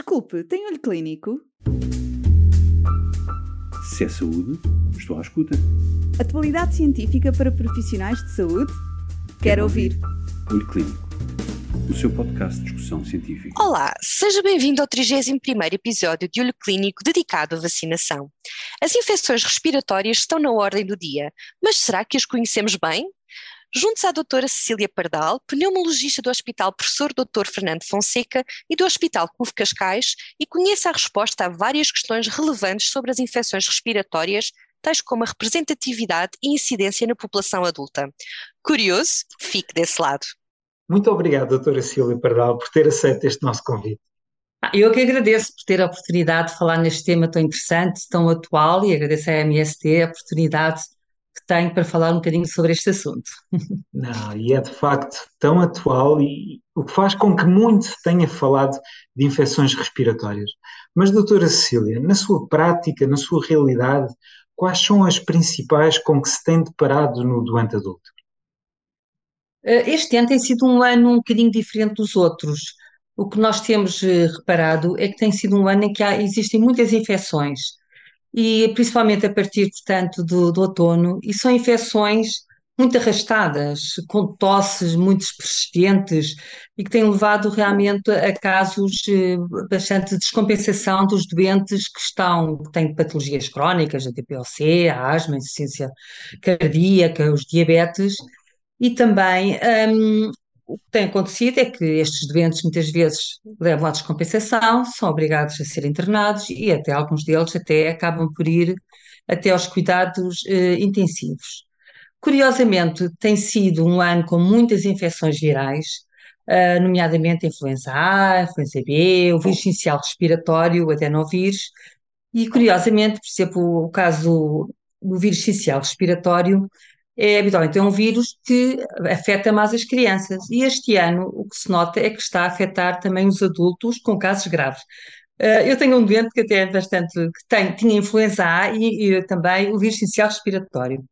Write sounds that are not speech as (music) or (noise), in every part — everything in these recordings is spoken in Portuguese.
Desculpe, tem olho clínico? Se é saúde, estou à escuta. Atualidade científica para profissionais de saúde? Quero ouvir. Olho Clínico, o seu podcast de discussão científica. Olá, seja bem-vindo ao 31º episódio de Olho Clínico dedicado à vacinação. As infecções respiratórias estão na ordem do dia, mas será que as conhecemos bem? Junte-se à doutora Cecília Pardal, pneumologista do Hospital Professor Dr. Fernando Fonseca e do Hospital CUF Cascais e conheça a resposta a várias questões relevantes sobre as infecções respiratórias, tais como a representatividade e incidência na população adulta. Curioso? Fique desse lado. Muito obrigado, doutora Cecília Pardal, por ter aceito este nosso convite. Ah, Eu que agradeço por ter a oportunidade de falar neste tema tão interessante, tão atual, e agradeço à MST a oportunidade tenho para falar um bocadinho sobre este assunto. (laughs) Não, e é de facto tão atual e o que faz com que muito se tenha falado de infecções respiratórias. Mas, doutora Cecília, na sua prática, na sua realidade, quais são as principais com que se tem deparado no doente adulto? Eh, Este ano tem sido um ano um bocadinho diferente dos outros. O que nós temos eh, reparado é que tem sido um ano em que há- existem muitas infecções, e principalmente a partir, portanto, do, do outono, e são infecções muito arrastadas, com tosses muito persistentes, e que têm levado realmente a casos eh, bastante de descompensação dos doentes que estão, que têm patologias crónicas, a TPOC, a asma, a insuficiência cardíaca, os diabetes, e também hum, o que tem acontecido é que estes doentes muitas vezes levam à descompensação, são obrigados a ser internados e até alguns deles até acabam por ir até aos cuidados eh, intensivos. Curiosamente, tem sido um ano com muitas infecções virais, ah, nomeadamente a influenza A, a influenza B, o vírus inicial respiratório, o adenovírus, e curiosamente, por exemplo, o caso do vírus inicial respiratório é habitualmente é um vírus que afeta mais as crianças. E este ano o que se nota é que está a afetar também os adultos com casos graves. Eh, Eu tenho um doente que até é bastante, que tem, tinha influenza A e, e também o vírus inicial respiratório.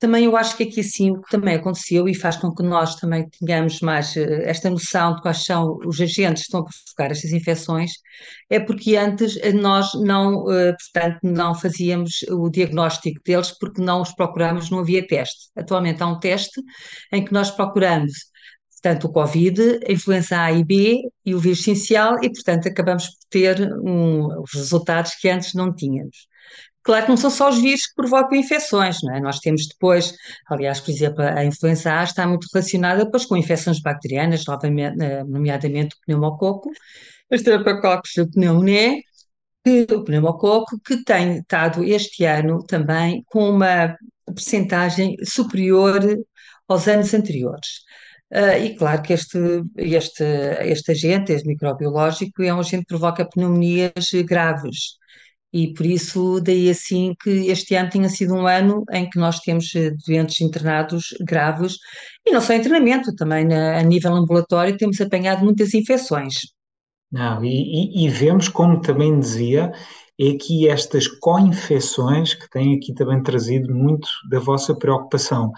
Também eu acho que aqui assim o que também aconteceu e faz com que nós também tenhamos mais eh, esta noção de quais são os agentes que estão a provocar estas infecções, é porque antes eh, nós não, eh, portanto, não fazíamos o diagnóstico deles porque não os procuramos, não havia teste. Atualmente há um teste em que nós procuramos, portanto, o Covid, a influenza A e B e o vírus essencial e, portanto, acabamos por ter um- os resultados que antes não tínhamos. Claro que não são só os vírus que provocam infecções, não é? Nós temos depois, aliás, por exemplo, a influenza A está muito relacionada depois com infecções bacterianas, eh, nomeadamente o pneumococo, a Streptococcus pneumoniae, que, o pneumococo, que tem estado este ano também com uma percentagem superior aos anos anteriores. Ah, e claro que este, este, este agente, este microbiológico, é um agente que provoca pneumonias graves. E por isso, daí assim que este ano tenha sido um ano em que nós temos eh, doentes internados graves, e não só em internamento, também na- a nível ambulatório temos apanhado muitas infecções. Não, e, e- e vemos, como também dizia, é que estas co-infecções que têm aqui também trazido muito da vossa preocupação.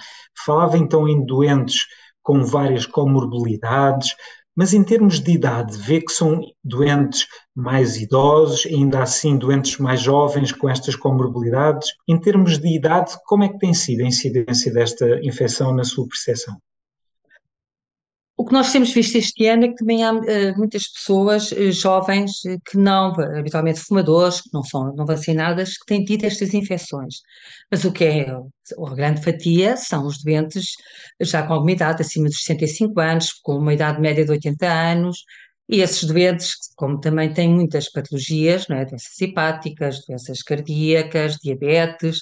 Falava então em doentes com várias comorbilidades, mas em termos de idade, vê que são doentes mais idosos, ainda assim doentes mais jovens com estas comorbilidades. Em termos de idade, como é que tem sido a incidência desta infecção na sua percepção? O que nós temos visto este ano é que também há eh, muitas pessoas eh, jovens eh, que não, habitualmente fumadores, que não são não vacinadas, que têm tido estas infecções. Mas o que é a grande fatia são os doentes já com alguma idade, acima dos 65 anos, com uma idade média de 80 anos, e esses doentes, como também têm muitas patologias, não é? Doenças hepáticas, doenças cardíacas, diabetes,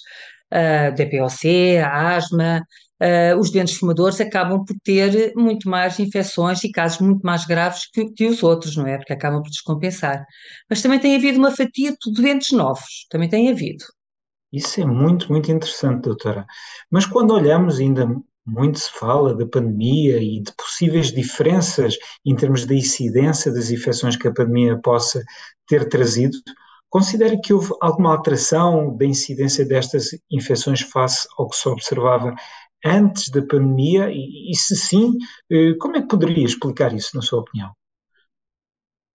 ah, DPOC, asma, ah, os doentes fumadores acabam por ter muito mais infecções e casos muito mais graves que, que os outros, não é? Porque acabam por descompensar. Mas também tem havido uma fatia de doentes novos, também tem havido. Isso é muito, muito interessante, doutora. Mas quando olhamos, ainda muito se fala da pandemia e de possíveis diferenças em termos da incidência das infecções que a pandemia possa ter trazido, considera que houve alguma alteração da incidência destas infecções face ao que se observava antes da pandemia? E, e se sim, eh, como é que poderia explicar isso, na sua opinião?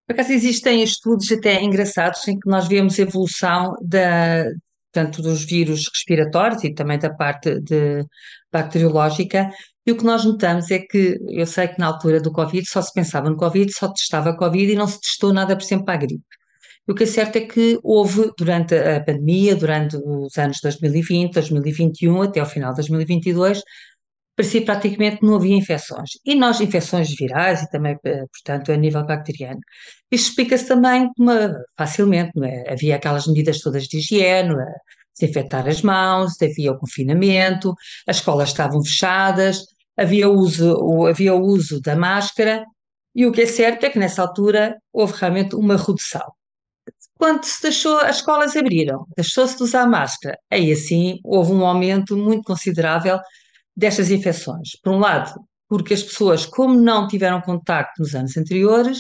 Por acaso existem estudos até engraçados em que nós vemos a evolução da, tanto dos vírus respiratórios e também da parte de bacteriológica, e o que nós notamos é que, eu sei que na altura do Covid só se pensava no Covid, só testava Covid e não se testou nada, por exemplo, para a gripe. E o que é certo é que houve, durante a pandemia, durante os anos 2020, 2021, até ao final de 2022, parecia praticamente não havia infecções. E nós, infecções virais e também, eh, portanto, a nível bacteriano. Isto explica-se também uma, facilmente, não é? Havia aquelas medidas todas de higiene, é? desinfetar as mãos, havia o confinamento, as escolas estavam fechadas, havia o havia o uso da máscara, e o que é certo é que nessa altura houve realmente uma redução. Quando se deixou, as escolas abriram, deixou-se de usar máscara, aí assim houve um aumento muito considerável destas infecções. Por um lado, porque as pessoas, como não tiveram contacto nos anos anteriores,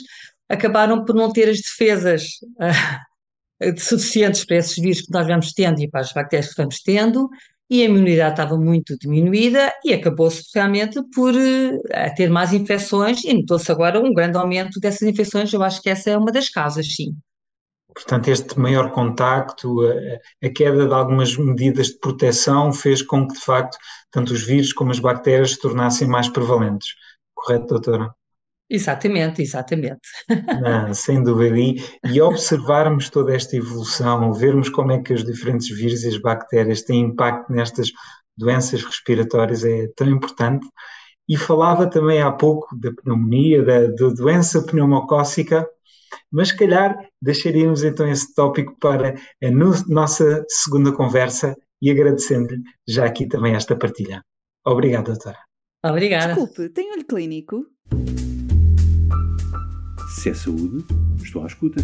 acabaram por não ter as defesas (laughs) uh, suficientes para esses vírus que nós vamos tendo e para as bactérias que vamos tendo, e a imunidade estava muito diminuída e acabou-se realmente por uh, ter mais infecções e notou-se agora um grande aumento dessas infecções. Eu acho que essa é uma das causas, sim. Portanto, este maior contacto, a, a, queda de algumas medidas de proteção fez com que, de facto, tanto os vírus como as bactérias se tornassem mais prevalentes. Correto, doutora? Exatamente, exatamente. Não, sem dúvida. E, e observarmos toda esta evolução, vermos como é que os diferentes vírus e as bactérias têm impacto nestas doenças respiratórias é tão importante. E falava também há pouco da pneumonia, da, da doença pneumocócica, mas se calhar deixaríamos então esse tópico para a no, nossa segunda conversa e agradecendo-lhe já aqui também esta partilha. Obrigado, doutora. Obrigada. Desculpe, tem olho clínico? Se é saúde, estou à escuta.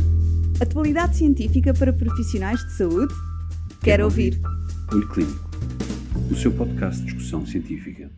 Atualidade científica para profissionais de saúde? Quero, Quero ouvir. ouvir. Olho Clínico, o seu podcast de discussão científica.